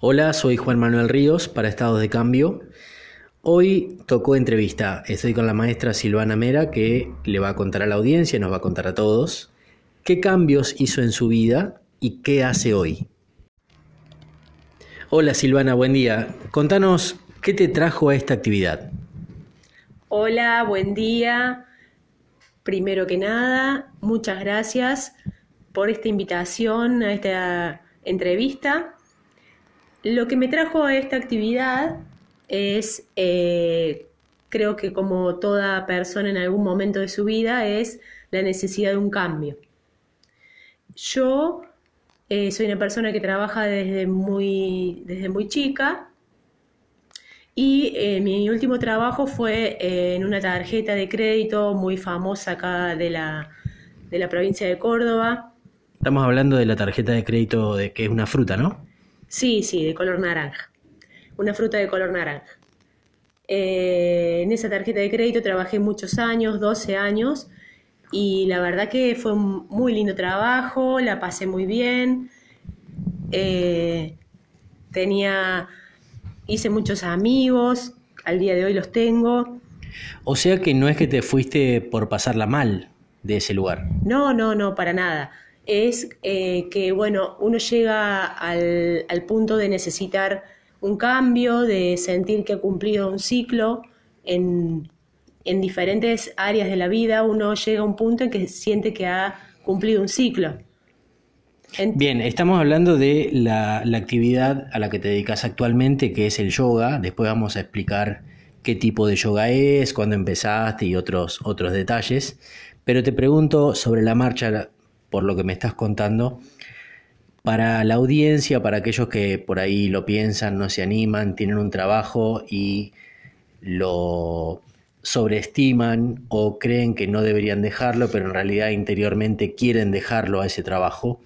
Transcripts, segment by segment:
Hola, soy Juan Manuel Ríos para Estados de Cambio. Hoy tocó entrevista. Estoy con la maestra Silvana Mera que le va a contar a la audiencia, nos va a contar a todos qué cambios hizo en su vida y qué hace hoy. Hola Silvana, buen día. Contanos qué te trajo a esta actividad. Hola, buen día. Primero que nada, muchas gracias por esta invitación a esta entrevista. Lo que me trajo a esta actividad es, eh, creo que como toda persona en algún momento de su vida, es la necesidad de un cambio. Yo eh, soy una persona que trabaja desde muy, desde muy chica y eh, mi último trabajo fue en una tarjeta de crédito muy famosa acá de la, de la provincia de Córdoba. Estamos hablando de la tarjeta de crédito de que es una fruta, ¿no? Sí, sí, de color naranja. Una fruta de color naranja. Eh, en esa tarjeta de crédito trabajé muchos años, 12 años, y la verdad que fue un muy lindo trabajo, la pasé muy bien. Eh, tenía, hice muchos amigos, al día de hoy los tengo. O sea que no es que te fuiste por pasarla mal de ese lugar. No, no, no, para nada es eh, que, bueno, uno llega al, punto de necesitar un cambio, de sentir que ha cumplido un ciclo en, diferentes áreas de la vida, uno llega a un punto en que siente que ha cumplido un ciclo. Bien, estamos hablando de la, la, actividad a la que te dedicas actualmente, que es el yoga. Después vamos a explicar qué tipo de yoga es, cuándo empezaste y otros, otros detalles. Pero te pregunto sobre la marcha, por lo que me estás contando, para la audiencia, para aquellos que por ahí lo piensan, no se animan, tienen un trabajo y lo sobreestiman o creen que no deberían dejarlo, pero en realidad interiormente quieren dejarlo a ese trabajo,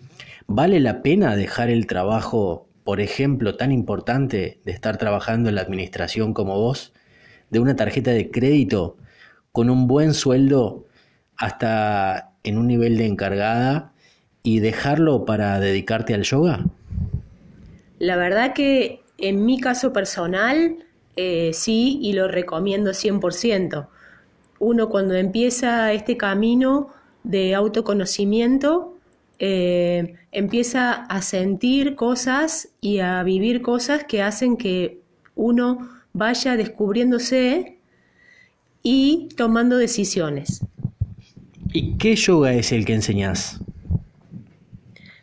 ¿vale la pena dejar el trabajo, por ejemplo, tan importante de estar trabajando en la administración como vos, de una tarjeta de crédito con un buen sueldo hasta en un nivel de encargada y dejarlo para dedicarte al yoga? La verdad que en mi caso personal eh, sí y lo recomiendo 100%. Uno cuando empieza este camino de autoconocimiento eh, empieza a sentir cosas y a vivir cosas que hacen que uno vaya descubriéndose y tomando decisiones. ¿Y qué yoga es el que enseñás?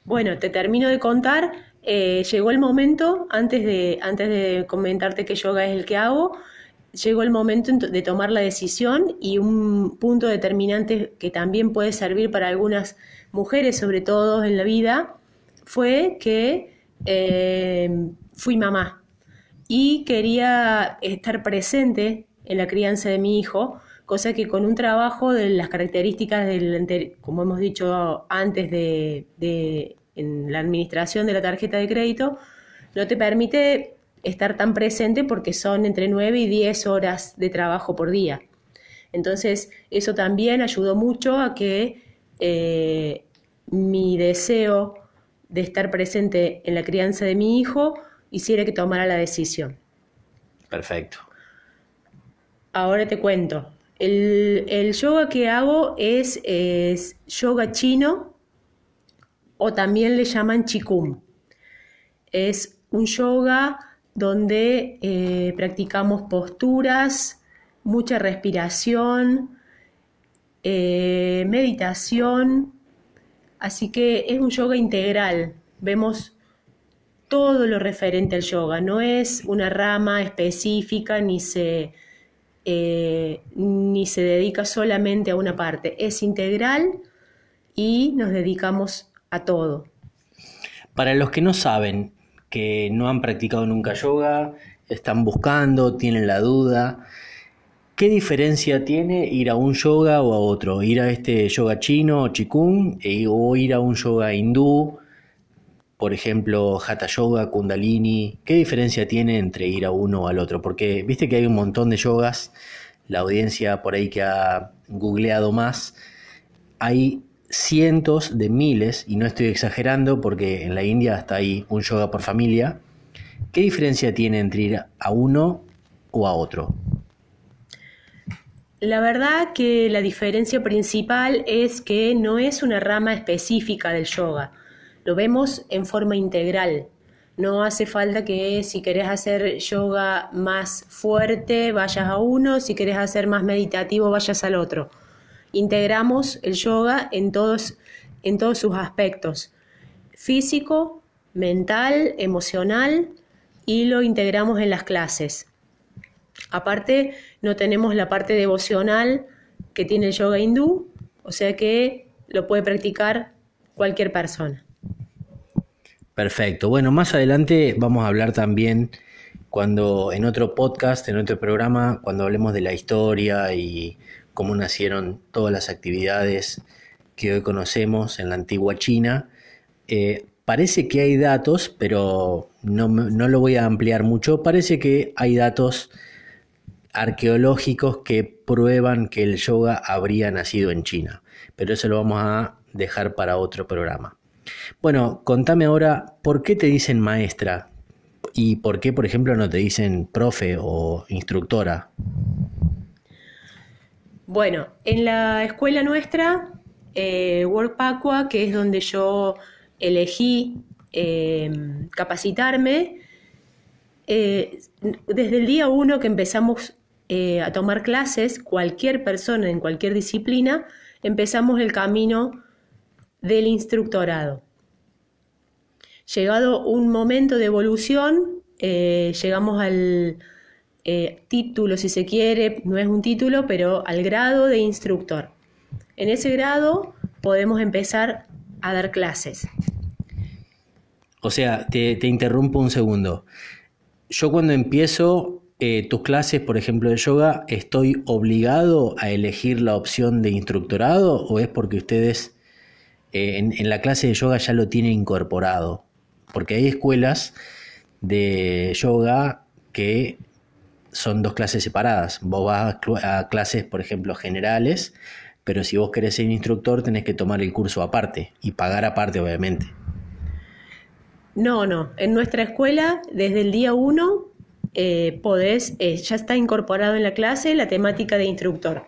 Bueno, te termino de contar. Eh, llegó el momento, antes de, antes de comentarte qué yoga es el que hago, llegó el momento de tomar la decisión y un punto determinante que también puede servir para algunas mujeres, sobre todo en la vida, fue que eh, fui mamá y quería estar presente en la crianza de mi hijo cosa que con un trabajo de las características del, como hemos dicho antes de, en la administración de la tarjeta de crédito, no te permite estar tan presente porque son entre 9 y 10 horas de trabajo por día. Entonces, eso también ayudó mucho a que eh, mi deseo de estar presente en la crianza de mi hijo hiciera que tomara la decisión. Perfecto. Ahora te cuento. El, yoga que hago es, yoga chino o también le llaman Qigong. Es un yoga donde eh, practicamos posturas, mucha respiración, eh, meditación, así que es un yoga integral. Vemos todo lo referente al yoga, no es una rama específica ni se eh, ni se dedica solamente a una parte, es integral y nos dedicamos a todo. Para los que no saben, que no han practicado nunca yoga, están buscando, tienen la duda, ¿qué diferencia tiene ir a un yoga o a otro? Ir a este yoga chino o chikung e, o ir a un yoga hindú por ejemplo, Hatha Yoga, Kundalini? ¿Qué diferencia tiene entre ir a uno o al otro? Porque viste que hay un montón de yogas, la audiencia por ahí que ha googleado más, hay cientos de miles, y no estoy exagerando porque en la India hasta hay un yoga por familia, ¿Qué diferencia tiene entre ir a uno o a otro? La verdad que la diferencia principal es que no es una rama específica del yoga, lo vemos en forma integral. No hace falta que si querés hacer yoga más fuerte vayas a uno, si querés hacer más meditativo vayas al otro. Integramos el yoga en todos, en todos sus aspectos, físico, mental, emocional, y lo integramos en las clases. Aparte, no tenemos la parte devocional que tiene el yoga hindú, o sea que lo puede practicar cualquier persona. Perfecto. Bueno, más adelante vamos a hablar también cuando en otro podcast, en otro programa, cuando hablemos de la historia y cómo nacieron todas las actividades que hoy conocemos en la antigua China. Eh, parece que hay datos, pero no, no lo voy a ampliar mucho. Parece que hay datos arqueológicos que prueban que el yoga habría nacido en China. Pero eso lo vamos a dejar para otro programa. Bueno, contame ahora, ¿por qué te dicen maestra? ¿Y por qué, por ejemplo, no te dicen profe o instructora? Bueno, en la escuela nuestra, eh, que es donde yo elegí eh, capacitarme, eh, desde el día uno que empezamos eh, a tomar clases, cualquier persona en cualquier disciplina, empezamos el camino del instructorado. Llegado un momento de evolución, eh, llegamos al eh, título, si se quiere, no es un título, pero al grado de instructor. En ese grado podemos empezar a dar clases. O sea, te, te interrumpo un segundo. Yo cuando empiezo eh, tus clases, por ejemplo, de yoga, ¿estoy obligado a elegir la opción de instructorado o es porque ustedes eh, en, la clase de yoga ya lo tienen incorporado? Porque hay escuelas de yoga que son dos clases separadas. Vos vas a, clases, por ejemplo, generales, pero si vos querés ser instructor tenés que tomar el curso aparte y pagar aparte, obviamente. No, no. En nuestra escuela, desde el día uno, eh, podés, eh, ya está incorporado en la clase la temática de instructor.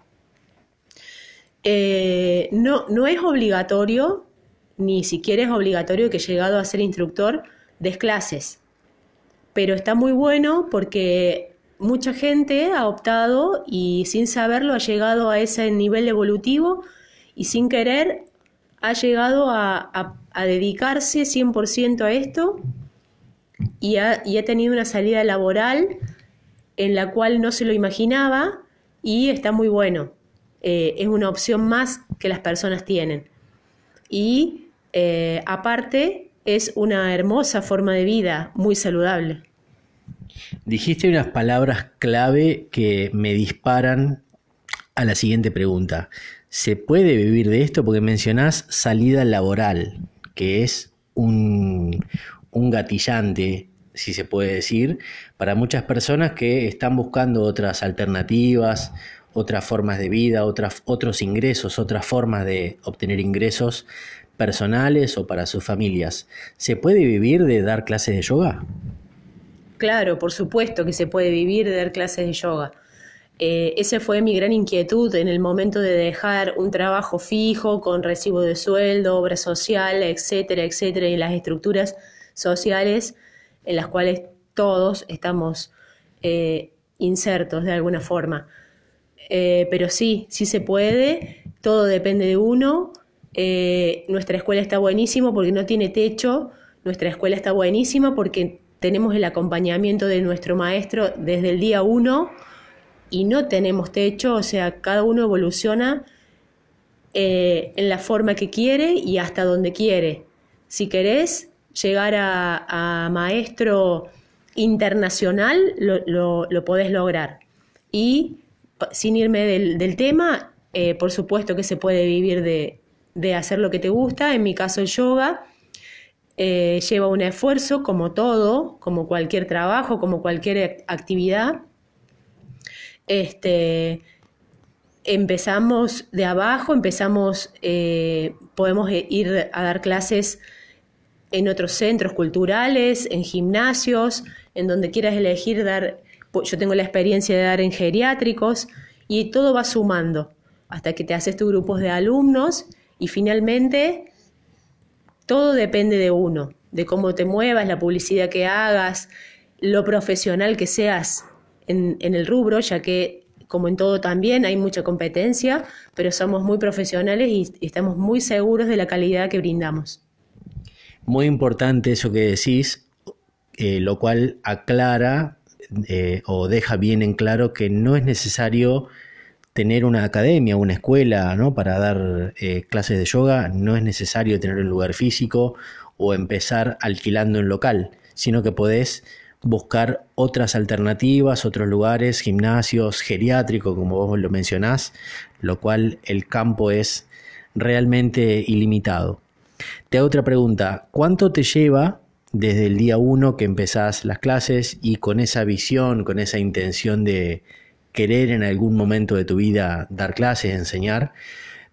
Eh, no, no es obligatorio, ni siquiera es obligatorio que llegado a ser instructor des clases, pero está muy bueno porque mucha gente ha optado y sin saberlo ha llegado a ese nivel evolutivo y sin querer ha llegado a, a dedicarse 100% a esto y ha, tenido una salida laboral en la cual no se lo imaginaba y está muy bueno. Eh, es una opción más que las personas tienen. Y eh, aparte es una hermosa forma de vida, muy saludable. Dijiste unas palabras clave que me disparan a la siguiente pregunta. ¿Se puede vivir de esto? Porque mencionás salida laboral, que es un, un gatillante, si se puede decir, para muchas personas que están buscando otras alternativas, otras formas de vida, otras, otros ingresos, otras formas de obtener ingresos personales o para sus familias. ¿Se puede vivir de dar clases de yoga? Claro, por supuesto que se puede vivir de dar clases de yoga. Eh, esa fue mi gran inquietud en el momento de dejar un trabajo fijo con recibo de sueldo, obra social, etcétera, etcétera, y las estructuras sociales en las cuales todos estamos eh, insertos de alguna forma. Eh, pero sí, sí se puede, todo depende de uno. Eh, nuestra escuela está buenísimo porque no tiene techo, nuestra escuela está buenísima porque tenemos el acompañamiento de nuestro maestro desde el día uno y no tenemos techo, o sea, cada uno evoluciona en la forma que quiere y hasta donde quiere. Si querés, llegar a, maestro internacional, lo, lo, podés lograr. Y sin irme del, tema, eh, por supuesto que se puede vivir de, hacer lo que te gusta. En mi caso, el yoga eh, lleva un esfuerzo, como todo, como cualquier trabajo, como cualquier actividad. Este, empezamos de abajo, empezamos, eh, podemos ir a dar clases en otros centros culturales, en gimnasios, en donde quieras elegir dar, yo tengo la experiencia de dar en geriátricos y todo va sumando hasta que te haces tus grupos de alumnos y finalmente todo depende de uno, de cómo te muevas, la publicidad que hagas, lo profesional que seas en, el rubro, ya que como en todo también hay mucha competencia, pero somos muy profesionales y estamos muy seguros de la calidad que brindamos. Muy importante eso que decís, eh, lo cual aclara eh, o deja bien en claro que no es necesario tener una academia, una escuela, ¿no? Para dar eh, clases de yoga, no es necesario tener un lugar físico o empezar alquilando un local, sino que podés buscar otras alternativas, otros lugares, gimnasios, geriátricos, como vos lo mencionás, lo cual el campo es realmente ilimitado. Te hago otra pregunta, ¿cuánto te lleva desde el día uno que empezás las clases y con esa visión, con esa intención de querer en algún momento de tu vida dar clases, enseñar?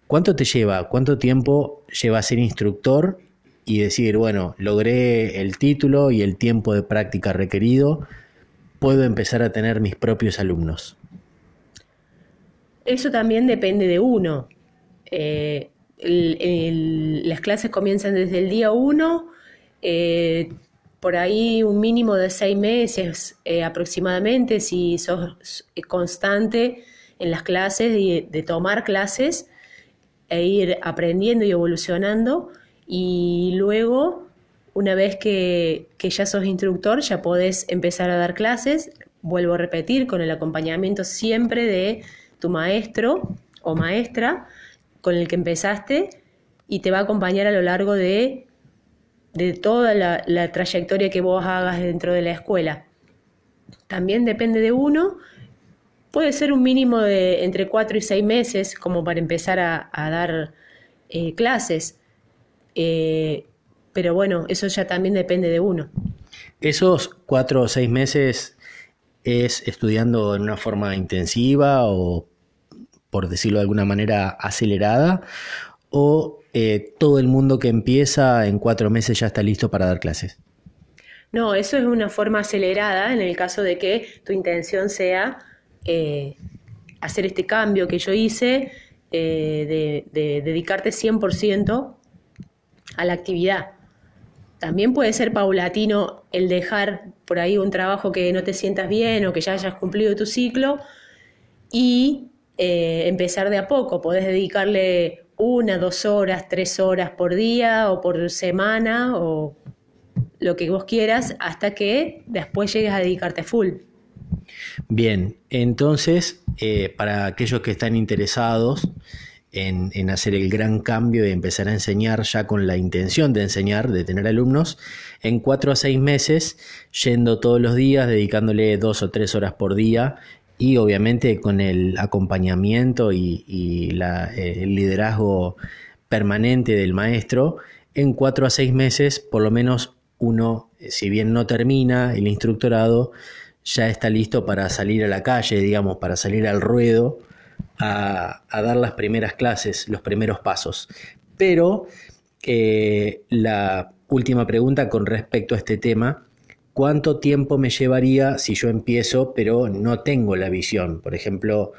¿Cuánto te lleva? ¿Cuánto tiempo lleva ser instructor y decir, bueno, logré el título y el tiempo de práctica requerido, puedo empezar a tener mis propios alumnos? Eso también depende de uno. Eh, las clases comienzan desde el día uno, eh, por ahí un mínimo de seis meses eh, aproximadamente, si sos constante en las clases, de, de tomar clases e ir aprendiendo y evolucionando. Y luego, una vez que, ya sos instructor, ya podés empezar a dar clases, vuelvo a repetir, con el acompañamiento siempre de tu maestro o maestra con el que empezaste y te va a acompañar a lo largo de, de toda la, trayectoria que vos hagas dentro de la escuela. También depende de uno, puede ser un mínimo de entre cuatro y seis meses como para empezar a, dar eh, clases. Eh, pero bueno, eso ya también depende de uno. ¿Esos cuatro o seis meses es estudiando en una forma intensiva o, por decirlo de alguna manera, acelerada? ¿O eh, todo el mundo que empieza en cuatro meses ya está listo para dar clases? No, eso es una forma acelerada en el caso de que tu intención sea eh, hacer este cambio que yo hice, de, de dedicarte 100% a la actividad. También puede ser paulatino el dejar por ahí un trabajo que no te sientas bien o que ya hayas cumplido tu ciclo y eh, empezar de a poco. Podés dedicarle una, dos horas, tres horas por día o por semana o lo que vos quieras hasta que después llegues a dedicarte full. Bien, entonces, eh, para aquellos que están interesados, en, hacer el gran cambio y empezar a enseñar ya con la intención de enseñar, de tener alumnos, en cuatro a seis meses, yendo todos los días, dedicándole dos o tres horas por día y obviamente con el acompañamiento y, eh, el liderazgo permanente del maestro, en cuatro a seis meses, por lo menos uno, si bien no termina el instructorado, ya está listo para salir a la calle, digamos, para salir al ruedo a, dar las primeras clases, los primeros pasos. Pero eh, la última pregunta con respecto a este tema, ¿cuánto tiempo me llevaría si yo empiezo pero no tengo la visión? Por ejemplo,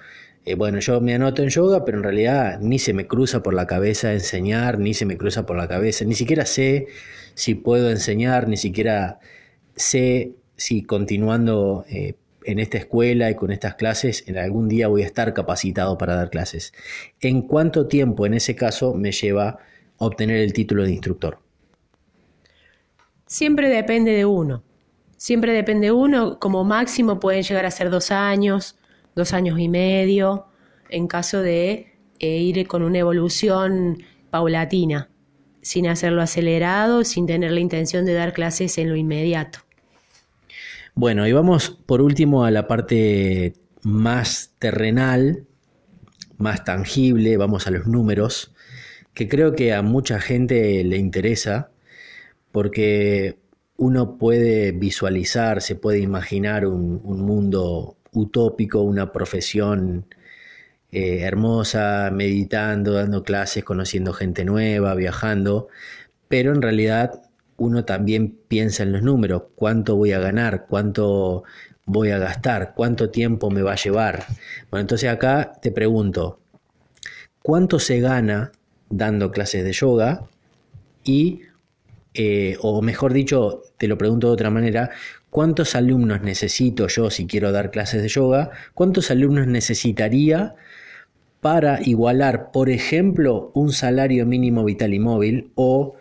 eh, bueno, yo me anoto en yoga, pero en realidad ni se me cruza por la cabeza enseñar, ni se me cruza por la cabeza, ni siquiera sé si puedo enseñar, ni siquiera sé si continuando eh, en esta escuela y con estas clases, en algún día voy a estar capacitado para dar clases. ¿En cuánto tiempo en ese caso me lleva obtener el título de instructor? Siempre depende de uno. Siempre depende de uno. Como máximo pueden llegar a ser dos años, dos años y medio, en caso de eh, ir con una evolución paulatina, sin hacerlo acelerado, sin tener la intención de dar clases en lo inmediato. Bueno, y vamos por último a la parte más terrenal, más tangible, vamos a los números, que creo que a mucha gente le interesa, porque uno puede visualizar, se puede imaginar un, mundo utópico, una profesión eh, hermosa, meditando, dando clases, conociendo gente nueva, viajando, pero en realidad uno también piensa en los números, cuánto voy a ganar, cuánto voy a gastar, cuánto tiempo me va a llevar. Bueno, entonces acá te pregunto, ¿cuánto se gana dando clases de yoga? Y, eh, o mejor dicho, te lo pregunto de otra manera, ¿cuántos alumnos necesito yo si quiero dar clases de yoga? ¿Cuántos alumnos necesitaría para igualar, por ejemplo, un salario mínimo vital y móvil o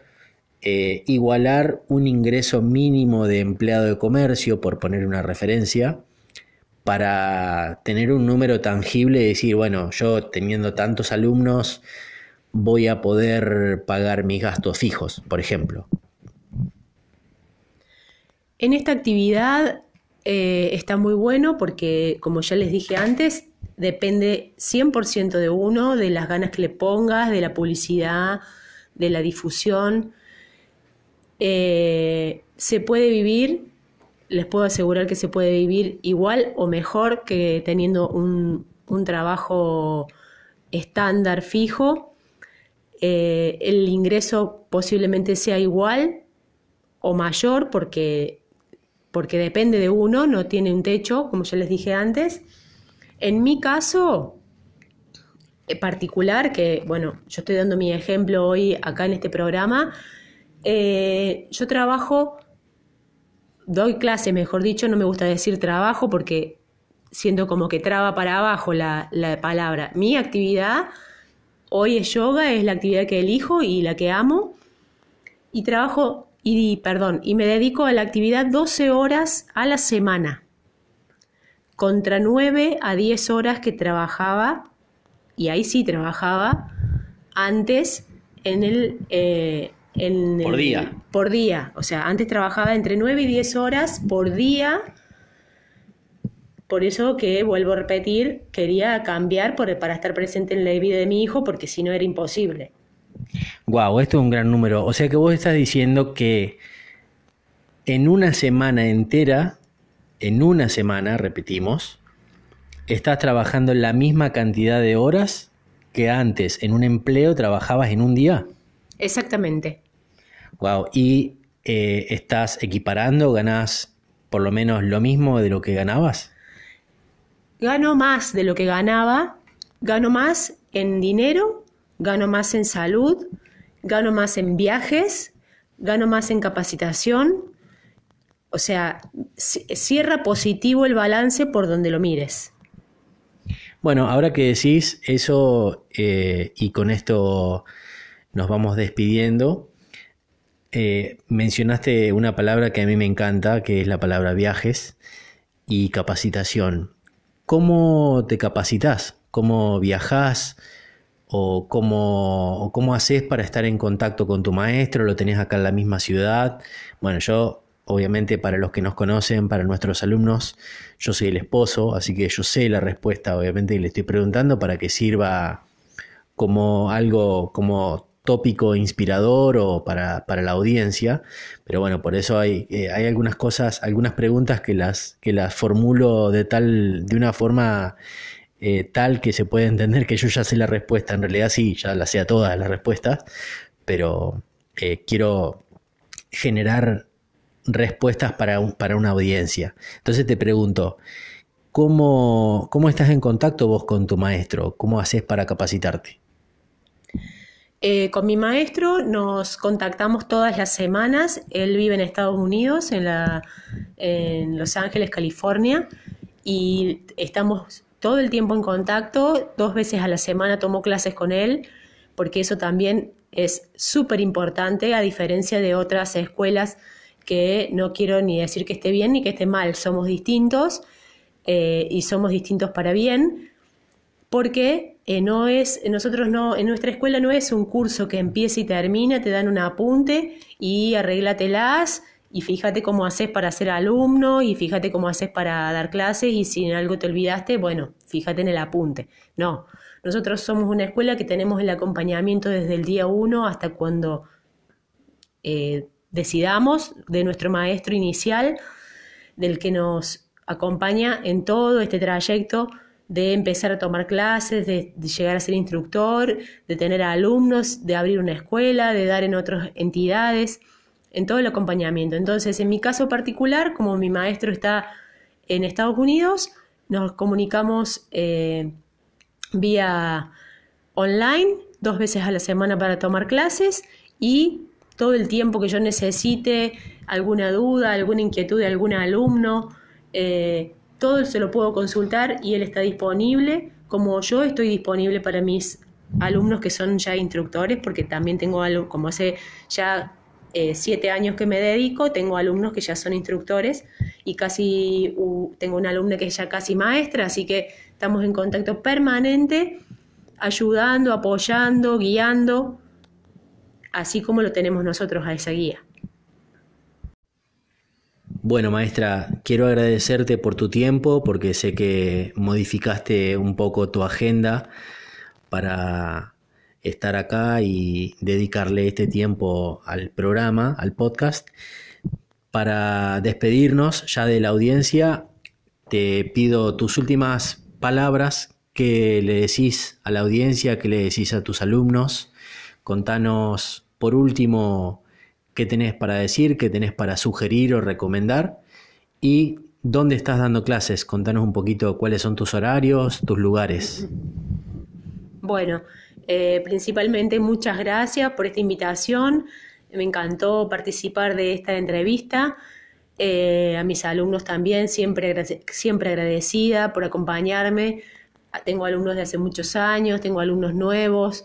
eh, igualar un ingreso mínimo de empleado de comercio, por poner una referencia, para tener un número tangible y decir, bueno, yo teniendo tantos alumnos voy a poder pagar mis gastos fijos, por ejemplo. En esta actividad eh, está muy bueno porque, como ya les dije antes, depende 100% de uno, de las ganas que le pongas, de la publicidad, de la difusión. Eh, se puede vivir, les puedo asegurar que se puede vivir igual o mejor que teniendo un, trabajo estándar fijo. Eh, el ingreso posiblemente sea igual o mayor porque, porque depende de uno, no tiene un techo, como ya les dije antes. En mi caso particular, que bueno, yo estoy dando mi ejemplo hoy acá en este programa, eh, yo trabajo, doy clase, mejor dicho, no me gusta decir trabajo porque siento como que traba para abajo la, palabra. Mi actividad hoy es yoga, es la actividad que elijo y la que amo. Y trabajo, y perdón, y me dedico a la actividad 12 horas a la semana, contra 9 a 10 horas que trabajaba, y ahí sí trabajaba, antes en el, eh, por día. Por día. O sea, antes trabajaba entre 9 y 10 horas por día. Por eso que, vuelvo a repetir, quería cambiar para estar presente en la vida de mi hijo, porque si no era imposible. Wow, esto es un gran número. O sea que vos estás diciendo que en una semana entera, en una semana, repetimos, estás trabajando la misma cantidad de horas que antes en un empleo trabajabas en un día. Exactamente. Wow. ¿Y eh, estás equiparando? ¿Ganás por lo menos lo mismo de lo que ganabas? Gano más de lo que ganaba. Gano más en dinero, gano más en salud, gano más en viajes, gano más en capacitación. O sea, cierra positivo el balance por donde lo mires. Bueno, ahora que decís eso, eh, y con esto nos vamos despidiendo. Eh, mencionaste una palabra que a mí me encanta, que es la palabra viajes y capacitación. ¿Cómo te capacitas? ¿Cómo viajas? ¿O cómo, cómo haces para estar en contacto con tu maestro? ¿Lo tenés acá en la misma ciudad? Bueno, yo, obviamente, para los que nos conocen, para nuestros alumnos, yo soy el esposo, así que yo sé la respuesta, obviamente, y le estoy preguntando para que sirva como algo, como tópico inspirador o para, la audiencia, pero bueno, por eso hay, eh, hay algunas cosas, algunas preguntas que las, que las formulo de tal, de una forma eh, tal que se puede entender que yo ya sé la respuesta, en realidad sí, ya la sé a todas las respuestas, pero eh, quiero generar respuestas para, para una audiencia. Entonces te pregunto, ¿cómo, ¿cómo estás en contacto vos con tu maestro? ¿Cómo haces para capacitarte? Eh, con mi maestro nos contactamos todas las semanas. Él vive en Estados Unidos, en, la, en Los Ángeles, California, y estamos todo el tiempo en contacto. Dos veces a la semana tomo clases con él, porque eso también es súper importante, a diferencia de otras escuelas que no quiero ni decir que esté bien ni que esté mal. Somos distintos eh, y somos distintos para bien, porque eh, no es, nosotros no, en nuestra escuela no es un curso que empieza y termina, te dan un apunte y arréglatelas y fíjate cómo haces para ser alumno y fíjate cómo haces para dar clases y si en algo te olvidaste, bueno, fíjate en el apunte. No, nosotros somos una escuela que tenemos el acompañamiento desde el día uno hasta cuando eh, decidamos de nuestro maestro inicial, del que nos acompaña en todo este trayecto de empezar a tomar clases, de, llegar a ser instructor, de tener alumnos, de abrir una escuela, de dar en otras entidades. En todo el acompañamiento. Entonces, en mi caso particular, como mi maestro está en Estados Unidos, nos comunicamos eh, vía online dos veces a la semana para tomar clases y todo el tiempo que yo necesite, alguna duda, alguna inquietud de algún alumno, eh, todo se lo puedo consultar y él está disponible, como yo estoy disponible para mis alumnos que son ya instructores, porque también tengo algo, como hace ya eh, siete años que me dedico, tengo alumnos que ya son instructores y casi tengo una alumna que es ya casi maestra, así que estamos en contacto permanente, ayudando, apoyando, guiando, así como lo tenemos nosotros a esa guía. Bueno, maestra, quiero agradecerte por tu tiempo porque sé que modificaste un poco tu agenda para estar acá y dedicarle este tiempo al programa, al podcast. Para despedirnos ya de la audiencia, te pido tus últimas palabras que le decís a la audiencia, que le decís a tus alumnos. Contanos por último qué tenés para decir, qué tenés para sugerir o recomendar y dónde estás dando clases. Contanos un poquito cuáles son tus horarios, tus lugares. Bueno, eh, principalmente muchas gracias por esta invitación. Me encantó participar de esta entrevista. Eh, a mis alumnos también, siempre, siempre agradecida por acompañarme. Tengo alumnos de hace muchos años, tengo alumnos nuevos.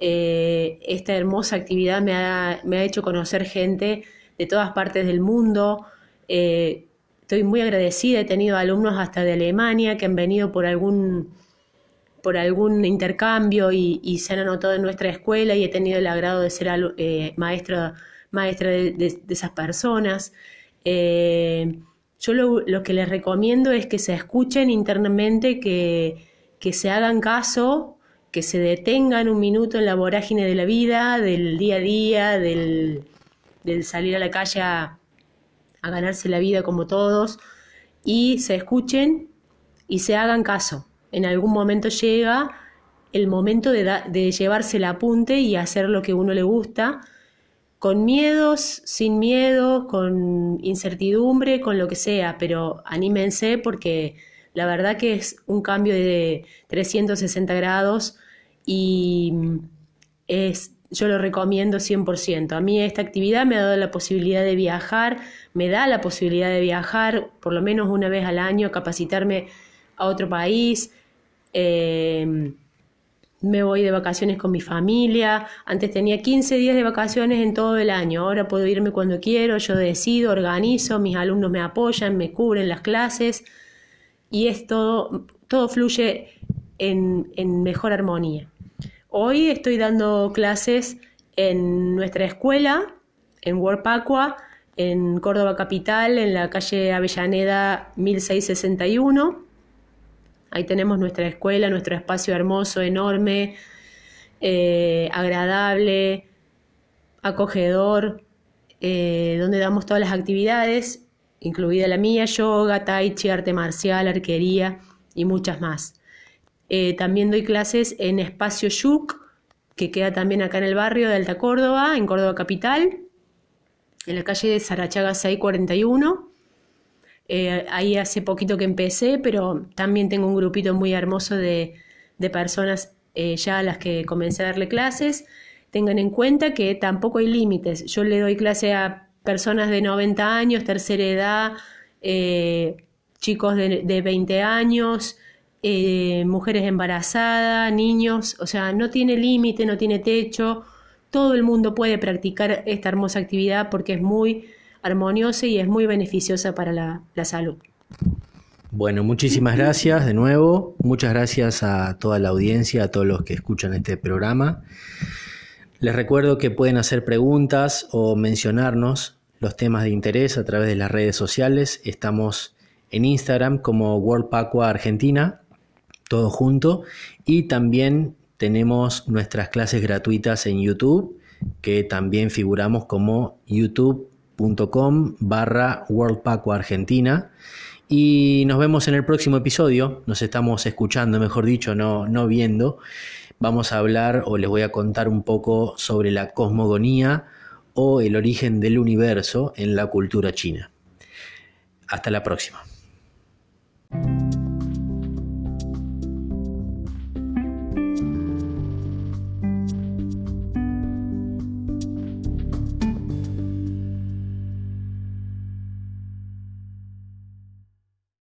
Eh, esta hermosa actividad me ha, me ha, hecho conocer gente de todas partes del mundo. Eh, estoy muy agradecida, he tenido alumnos hasta de Alemania que han venido por algún, por algún intercambio y, se han anotado en nuestra escuela y he tenido el agrado de ser eh, maestra, maestra de, esas personas. yo lo, lo, que les recomiendo es que se escuchen internamente, que, que se hagan caso que se detengan un minuto en la vorágine de la vida, del día a día, del, salir a la calle a, ganarse la vida como todos, y se escuchen y se hagan caso. En algún momento llega el momento de, llevarse el apunte y hacer lo que uno le gusta, con miedos, sin miedo, con incertidumbre, con lo que sea, pero anímense porque la verdad que es un cambio de 360 grados y es, yo lo recomiendo 100%. A mí esta actividad me ha dado la posibilidad de viajar, me da la posibilidad de viajar por lo menos una vez al año, capacitarme a otro país. Em, me voy de vacaciones con mi familia. Antes tenía 15 días de vacaciones en todo el año. Ahora puedo irme cuando quiero. Yo decido, organizo, mis alumnos me apoyan, me cubren las clases. Y esto, todo fluye en, en mejor armonía. Hoy estoy dando clases en nuestra escuela, en Warpacua, en Córdoba Capital, en la calle Avellaneda 1661. Ahí tenemos nuestra escuela, nuestro espacio hermoso, enorme, eh, agradable, acogedor, eh, donde damos todas las actividades, incluida la mía, yoga, tai chi, arte marcial, arquería y muchas más. Eh, también doy clases en Espacio Yuc, que queda también acá en el barrio de Alta Córdoba, en Córdoba Capital, en la calle de Sarachaga 641. Eh, ahí hace poquito que empecé, pero también tengo un grupito muy hermoso de, personas eh, ya a las que comencé a darle clases. Tengan en cuenta que tampoco hay límites. Yo le doy clase a personas de 90 años, tercera edad, chicos de, de 20 años, eh, mujeres embarazadas, niños, o sea, no tiene límite, no tiene techo, todo el mundo puede practicar esta hermosa actividad porque es muy armoniosa y es muy beneficiosa para la, salud. Bueno, muchísimas gracias de nuevo, muchas gracias a toda la audiencia, a todos los que escuchan este programa. Les recuerdo que pueden hacer preguntas o mencionarnos los temas de interés a través de las redes sociales. Estamos en Instagram como World Argentina todo junto. Y también tenemos nuestras clases gratuitas en YouTube, que también figuramos como youtube.com barra Argentina. Y nos vemos en el próximo episodio. Nos estamos escuchando, mejor dicho, no, no viendo. Vamos a hablar o les voy a contar un poco sobre la cosmogonía o el origen del universo en la cultura china. Hasta la próxima.